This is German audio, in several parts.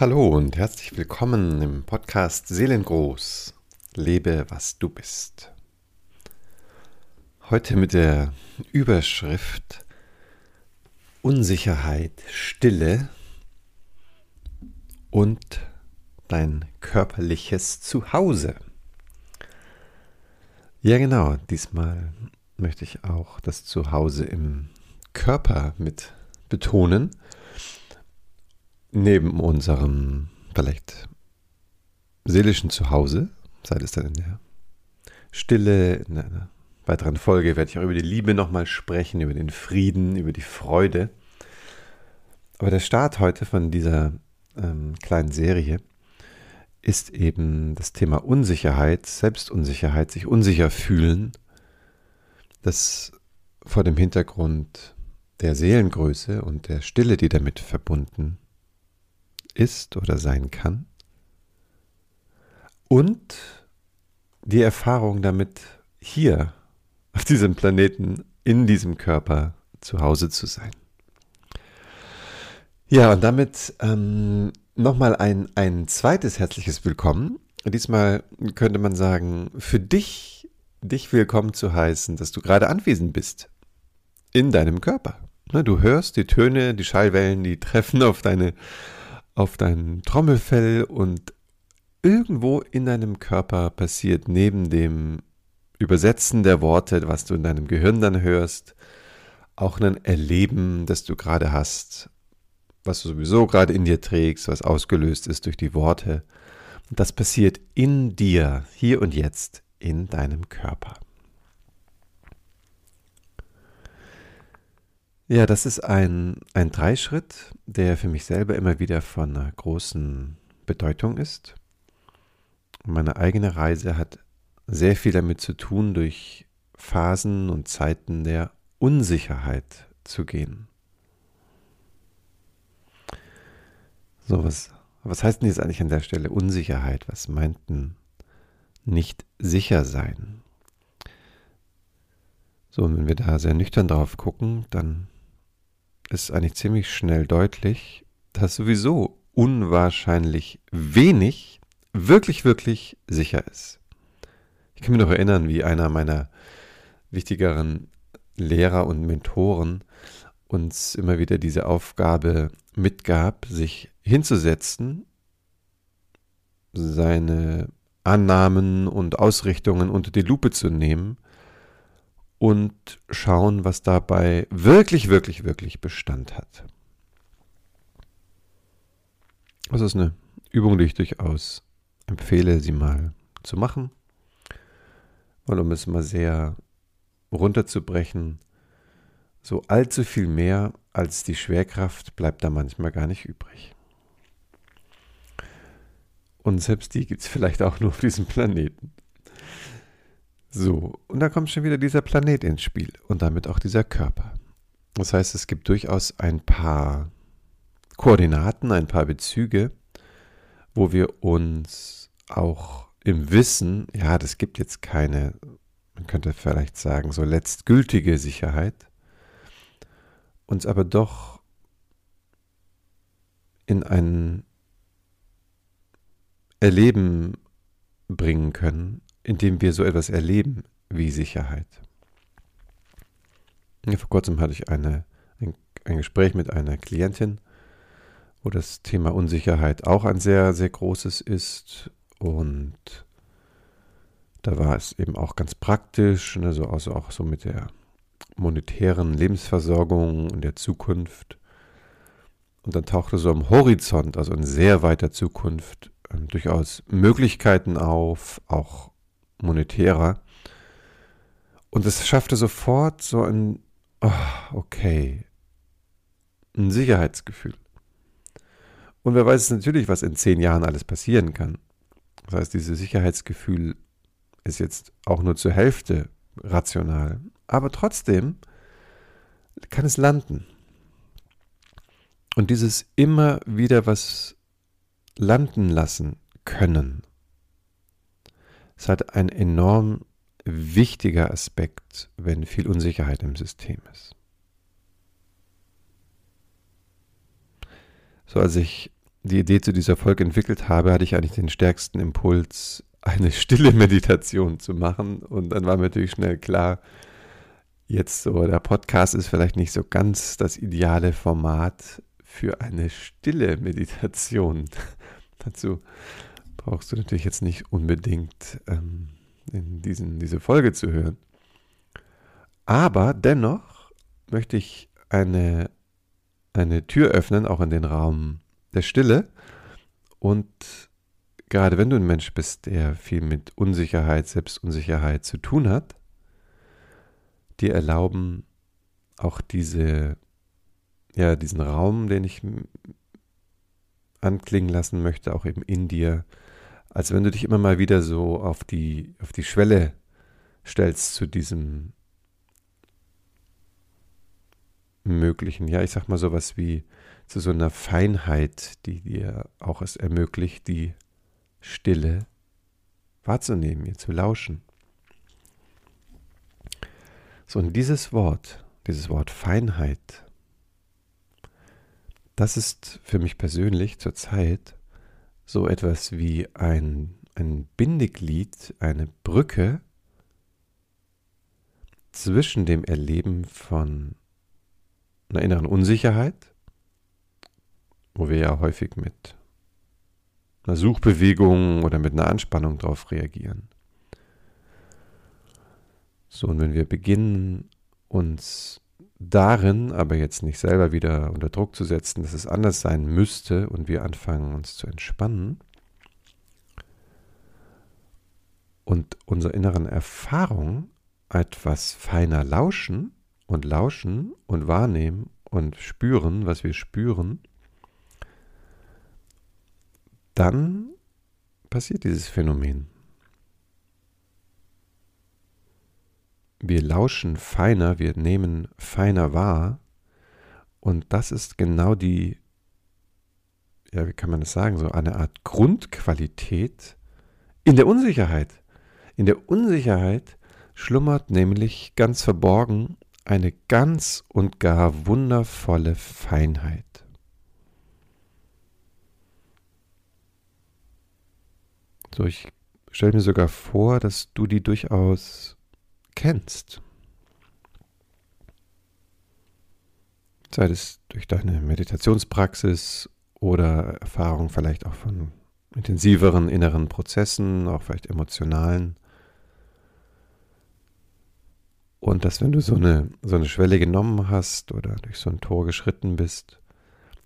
Hallo und herzlich willkommen im Podcast Seelengroß. Lebe, was du bist. Heute mit der Überschrift Unsicherheit, Stille und dein körperliches Zuhause. Ja genau, diesmal möchte ich auch das Zuhause im Körper mit betonen neben unserem vielleicht seelischen Zuhause, sei es dann in der Stille, in einer weiteren Folge werde ich auch über die Liebe nochmal sprechen, über den Frieden, über die Freude. Aber der Start heute von dieser ähm, kleinen Serie ist eben das Thema Unsicherheit, Selbstunsicherheit, sich unsicher fühlen, das vor dem Hintergrund der Seelengröße und der Stille, die damit verbunden ist oder sein kann. Und die Erfahrung damit hier auf diesem Planeten, in diesem Körper zu Hause zu sein. Ja, und damit ähm, nochmal ein, ein zweites herzliches Willkommen. Diesmal könnte man sagen, für dich, dich willkommen zu heißen, dass du gerade anwesend bist in deinem Körper. Du hörst die Töne, die Schallwellen, die treffen auf deine auf dein Trommelfell und irgendwo in deinem Körper passiert neben dem Übersetzen der Worte, was du in deinem Gehirn dann hörst, auch ein Erleben, das du gerade hast, was du sowieso gerade in dir trägst, was ausgelöst ist durch die Worte. Das passiert in dir, hier und jetzt, in deinem Körper. Ja, das ist ein, ein Dreischritt, der für mich selber immer wieder von einer großen Bedeutung ist. Meine eigene Reise hat sehr viel damit zu tun, durch Phasen und Zeiten der Unsicherheit zu gehen. So, was, was heißt denn jetzt eigentlich an der Stelle Unsicherheit? Was meinten nicht sicher sein? So, und wenn wir da sehr nüchtern drauf gucken, dann ist eigentlich ziemlich schnell deutlich, dass sowieso unwahrscheinlich wenig wirklich, wirklich sicher ist. Ich kann mich noch erinnern, wie einer meiner wichtigeren Lehrer und Mentoren uns immer wieder diese Aufgabe mitgab, sich hinzusetzen, seine Annahmen und Ausrichtungen unter die Lupe zu nehmen und schauen, was dabei wirklich, wirklich, wirklich Bestand hat. Das ist eine Übung, die ich durchaus empfehle, sie mal zu machen. Weil um es mal sehr runterzubrechen, so allzu viel mehr als die Schwerkraft bleibt da manchmal gar nicht übrig. Und selbst die gibt es vielleicht auch nur auf diesem Planeten. So, und da kommt schon wieder dieser Planet ins Spiel und damit auch dieser Körper. Das heißt, es gibt durchaus ein paar Koordinaten, ein paar Bezüge, wo wir uns auch im Wissen, ja, das gibt jetzt keine, man könnte vielleicht sagen, so letztgültige Sicherheit, uns aber doch in ein Erleben bringen können, indem wir so etwas erleben wie Sicherheit. Vor kurzem hatte ich eine, ein, ein Gespräch mit einer Klientin, wo das Thema Unsicherheit auch ein sehr, sehr großes ist. Und da war es eben auch ganz praktisch, also, also auch so mit der monetären Lebensversorgung und der Zukunft. Und dann tauchte so am Horizont, also in sehr weiter Zukunft, ähm, durchaus Möglichkeiten auf, auch monetärer. Und es schaffte sofort so ein, oh, okay, ein Sicherheitsgefühl. Und wer weiß natürlich, was in zehn Jahren alles passieren kann. Das heißt, dieses Sicherheitsgefühl ist jetzt auch nur zur Hälfte rational. Aber trotzdem kann es landen. Und dieses immer wieder was landen lassen können ist halt ein enorm wichtiger Aspekt, wenn viel Unsicherheit im System ist. So als ich die Idee zu dieser Folge entwickelt habe, hatte ich eigentlich den stärksten Impuls, eine stille Meditation zu machen. Und dann war mir natürlich schnell klar, jetzt so, der Podcast ist vielleicht nicht so ganz das ideale Format für eine stille Meditation. Dazu brauchst du natürlich jetzt nicht unbedingt ähm, in diesen, diese Folge zu hören. Aber dennoch möchte ich eine, eine Tür öffnen, auch in den Raum der Stille. Und gerade wenn du ein Mensch bist, der viel mit Unsicherheit, Selbstunsicherheit zu tun hat, dir erlauben, auch diese, ja, diesen Raum, den ich anklingen lassen möchte, auch eben in dir, als wenn du dich immer mal wieder so auf die, auf die Schwelle stellst zu diesem möglichen, ja, ich sag mal sowas wie zu so einer Feinheit, die dir auch es ermöglicht, die Stille wahrzunehmen, ihr zu lauschen. So, und dieses Wort, dieses Wort Feinheit, das ist für mich persönlich zurzeit so etwas wie ein, ein Bindeglied, eine Brücke zwischen dem Erleben von einer inneren Unsicherheit, wo wir ja häufig mit einer Suchbewegung oder mit einer Anspannung darauf reagieren. So, und wenn wir beginnen, uns darin aber jetzt nicht selber wieder unter Druck zu setzen, dass es anders sein müsste und wir anfangen uns zu entspannen und unserer inneren Erfahrung etwas feiner lauschen und lauschen und wahrnehmen und spüren, was wir spüren, dann passiert dieses Phänomen. Wir lauschen feiner, wir nehmen feiner wahr. Und das ist genau die, ja, wie kann man das sagen, so eine Art Grundqualität in der Unsicherheit. In der Unsicherheit schlummert nämlich ganz verborgen eine ganz und gar wundervolle Feinheit. So, ich stelle mir sogar vor, dass du die durchaus kennst. Sei es durch deine Meditationspraxis oder Erfahrung vielleicht auch von intensiveren inneren Prozessen, auch vielleicht emotionalen. Und dass wenn du so eine, so eine Schwelle genommen hast oder durch so ein Tor geschritten bist,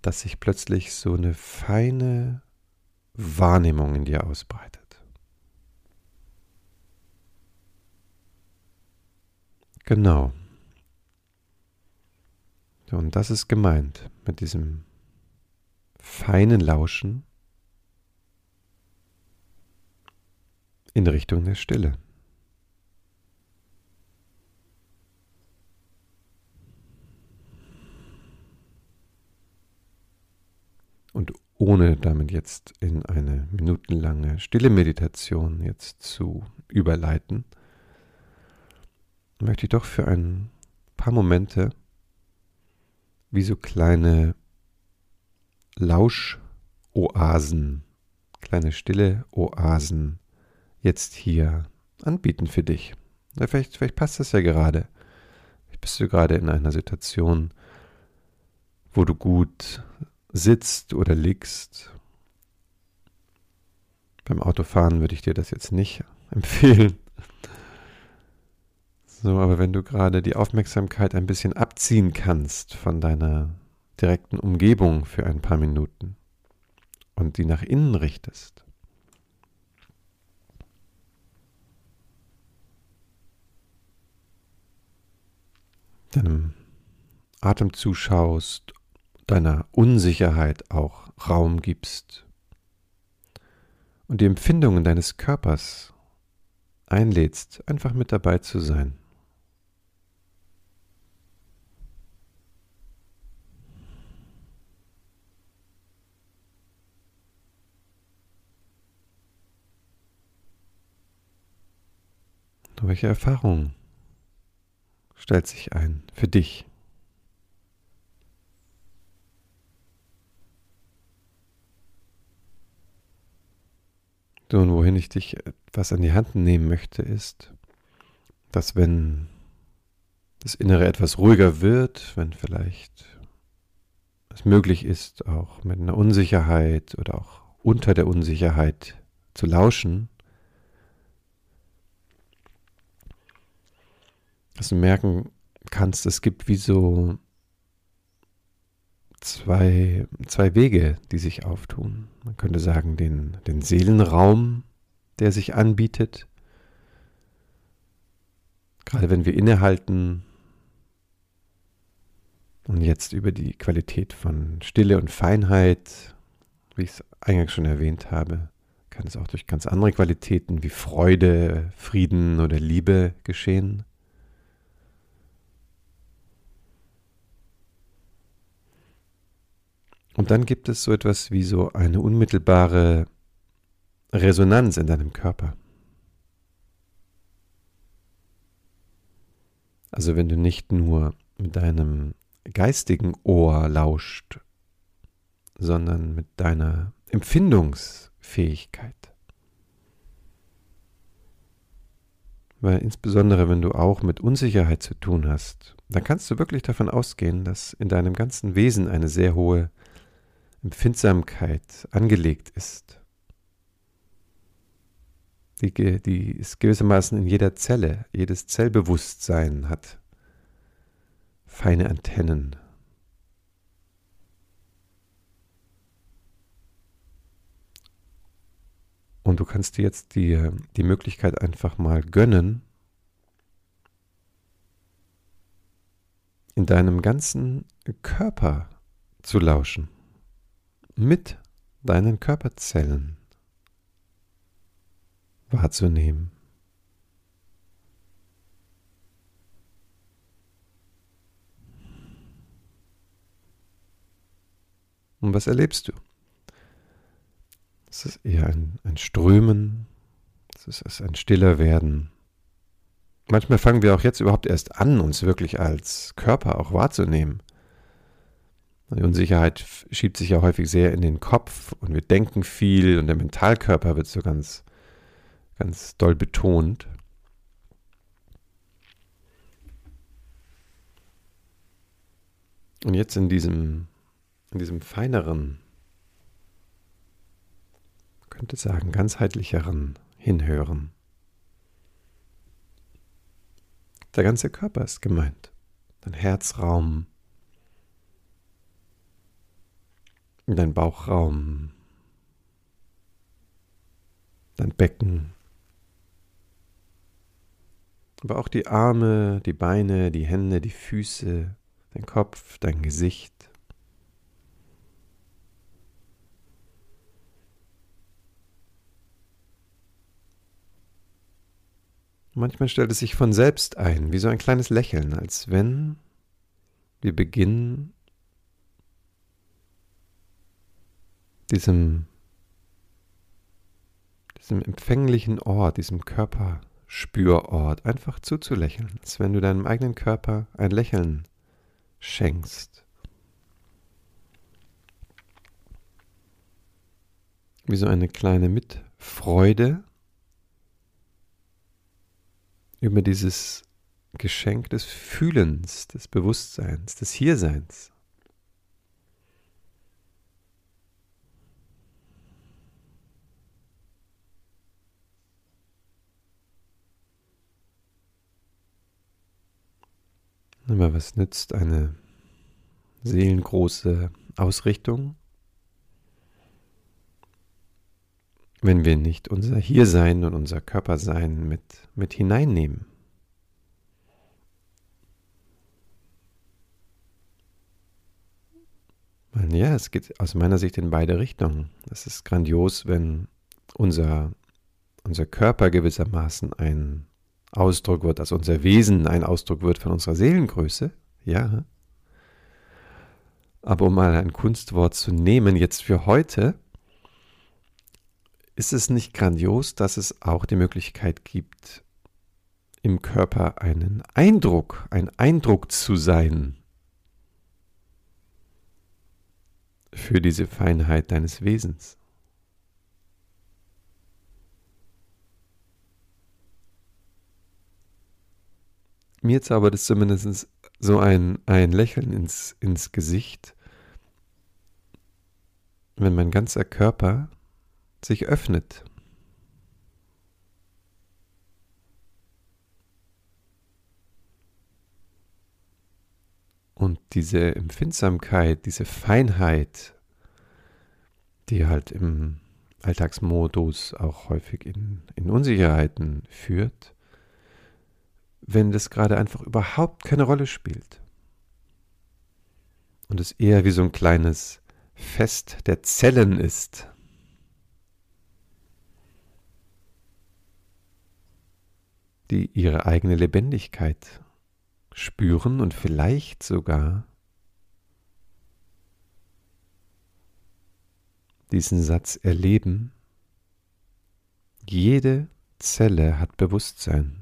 dass sich plötzlich so eine feine Wahrnehmung in dir ausbreitet. Genau. Und das ist gemeint mit diesem feinen Lauschen in Richtung der Stille. Und ohne damit jetzt in eine minutenlange stille Meditation jetzt zu überleiten, möchte ich doch für ein paar Momente wie so kleine Lauschoasen, kleine stille Oasen jetzt hier anbieten für dich. Ja, vielleicht, vielleicht passt das ja gerade. Vielleicht bist du gerade in einer Situation, wo du gut sitzt oder liegst. Beim Autofahren würde ich dir das jetzt nicht empfehlen. So, aber wenn du gerade die Aufmerksamkeit ein bisschen abziehen kannst von deiner direkten Umgebung für ein paar Minuten und die nach innen richtest, deinem Atem zuschaust, deiner Unsicherheit auch Raum gibst und die Empfindungen deines Körpers einlädst, einfach mit dabei zu sein. Welche Erfahrung stellt sich ein für dich? Und wohin ich dich etwas an die Hand nehmen möchte, ist, dass wenn das Innere etwas ruhiger wird, wenn vielleicht es möglich ist, auch mit einer Unsicherheit oder auch unter der Unsicherheit zu lauschen, dass du merken kannst, es gibt wie so zwei, zwei Wege, die sich auftun. Man könnte sagen, den, den Seelenraum, der sich anbietet. Gerade wenn wir innehalten und jetzt über die Qualität von Stille und Feinheit, wie ich es eingangs schon erwähnt habe, kann es auch durch ganz andere Qualitäten wie Freude, Frieden oder Liebe geschehen. Und dann gibt es so etwas wie so eine unmittelbare Resonanz in deinem Körper. Also wenn du nicht nur mit deinem geistigen Ohr lauscht, sondern mit deiner Empfindungsfähigkeit. Weil insbesondere wenn du auch mit Unsicherheit zu tun hast, dann kannst du wirklich davon ausgehen, dass in deinem ganzen Wesen eine sehr hohe Empfindsamkeit angelegt ist. Die, die ist gewissermaßen in jeder Zelle, jedes Zellbewusstsein hat feine Antennen. Und du kannst dir jetzt die, die Möglichkeit einfach mal gönnen, in deinem ganzen Körper zu lauschen mit deinen Körperzellen wahrzunehmen. Und was erlebst du? Es ist eher ein, ein Strömen, es ist ein stiller Werden. Manchmal fangen wir auch jetzt überhaupt erst an, uns wirklich als Körper auch wahrzunehmen. Die Unsicherheit schiebt sich ja häufig sehr in den Kopf und wir denken viel und der Mentalkörper wird so ganz, ganz doll betont. Und jetzt in diesem, in diesem feineren, könnte sagen, ganzheitlicheren Hinhören. Der ganze Körper ist gemeint. Dein Herzraum, dein Bauchraum, dein Becken, aber auch die Arme, die Beine, die Hände, die Füße, dein Kopf, dein Gesicht. Manchmal stellt es sich von selbst ein, wie so ein kleines Lächeln, als wenn wir beginnen, diesem, diesem empfänglichen Ort, diesem Körperspürort einfach zuzulächeln, als wenn du deinem eigenen Körper ein Lächeln schenkst. Wie so eine kleine Mitfreude über dieses Geschenk des Fühlens, des Bewusstseins, des Hierseins. Aber was nützt eine seelengroße Ausrichtung, wenn wir nicht unser Hiersein und unser Körpersein mit, mit hineinnehmen? Ja, es geht aus meiner Sicht in beide Richtungen. Es ist grandios, wenn unser, unser Körper gewissermaßen ein Ausdruck wird, dass unser Wesen ein Ausdruck wird von unserer Seelengröße, ja. Aber um mal ein Kunstwort zu nehmen, jetzt für heute, ist es nicht grandios, dass es auch die Möglichkeit gibt, im Körper einen Eindruck, ein Eindruck zu sein für diese Feinheit deines Wesens. Mir zaubert es zumindest so ein, ein Lächeln ins, ins Gesicht, wenn mein ganzer Körper sich öffnet. Und diese Empfindsamkeit, diese Feinheit, die halt im Alltagsmodus auch häufig in, in Unsicherheiten führt, wenn das gerade einfach überhaupt keine Rolle spielt. Und es eher wie so ein kleines Fest der Zellen ist. die ihre eigene Lebendigkeit spüren und vielleicht sogar diesen Satz erleben, jede Zelle hat Bewusstsein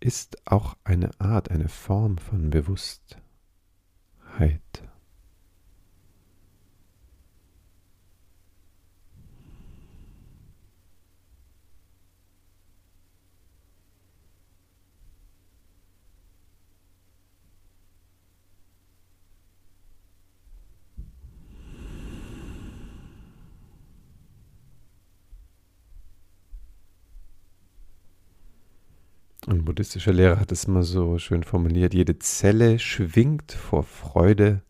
ist auch eine Art, eine Form von Bewusstheit. Ein buddhistischer Lehrer hat es mal so schön formuliert, jede Zelle schwingt vor Freude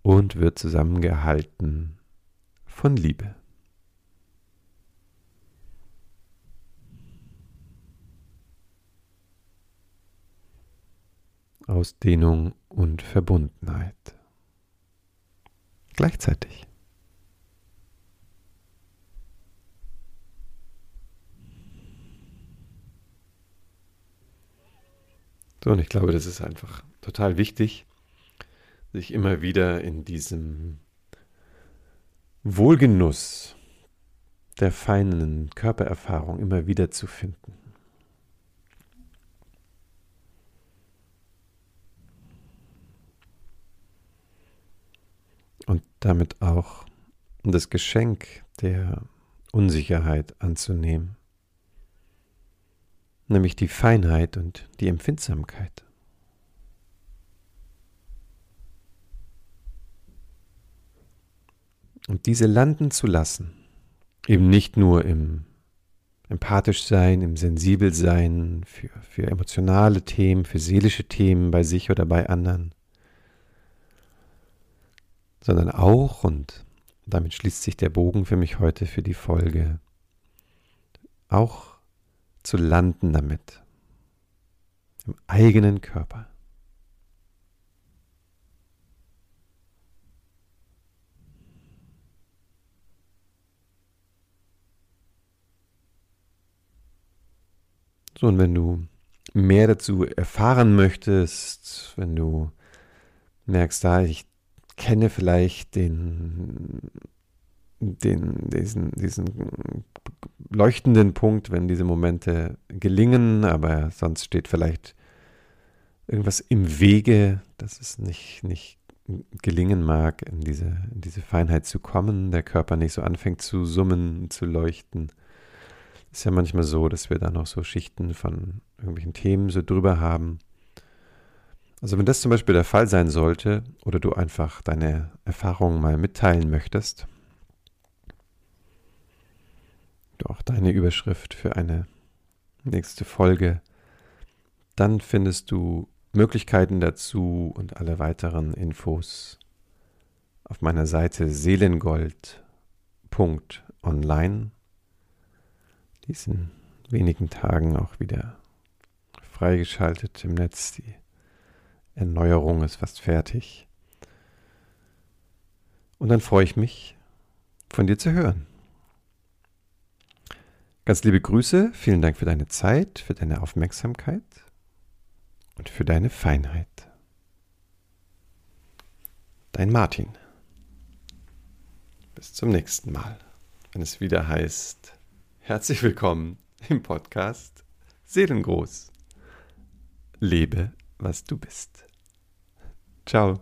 und wird zusammengehalten von Liebe. Ausdehnung und Verbundenheit. Gleichzeitig. So, und ich glaube, das ist einfach total wichtig, sich immer wieder in diesem Wohlgenuss der feinen Körpererfahrung immer wieder zu finden. Und damit auch das Geschenk der Unsicherheit anzunehmen nämlich die Feinheit und die Empfindsamkeit. Und diese landen zu lassen, eben nicht nur im empathisch sein, im sensibel sein für, für emotionale Themen, für seelische Themen bei sich oder bei anderen, sondern auch, und damit schließt sich der Bogen für mich heute für die Folge, auch zu landen damit. Im eigenen Körper. So, und wenn du mehr dazu erfahren möchtest, wenn du merkst, da ich kenne vielleicht den, den, diesen, diesen leuchtenden Punkt, wenn diese Momente gelingen, aber sonst steht vielleicht irgendwas im Wege, dass es nicht, nicht gelingen mag, in diese, in diese Feinheit zu kommen, der Körper nicht so anfängt zu summen, zu leuchten. Ist ja manchmal so, dass wir da noch so Schichten von irgendwelchen Themen so drüber haben. Also wenn das zum Beispiel der Fall sein sollte oder du einfach deine Erfahrungen mal mitteilen möchtest, auch deine Überschrift für eine nächste Folge. Dann findest du Möglichkeiten dazu und alle weiteren Infos auf meiner Seite seelengold.online. Diesen wenigen Tagen auch wieder freigeschaltet im Netz. Die Erneuerung ist fast fertig. Und dann freue ich mich, von dir zu hören. Ganz liebe Grüße, vielen Dank für deine Zeit, für deine Aufmerksamkeit und für deine Feinheit. Dein Martin. Bis zum nächsten Mal, wenn es wieder heißt, herzlich willkommen im Podcast Seelengroß. Lebe, was du bist. Ciao.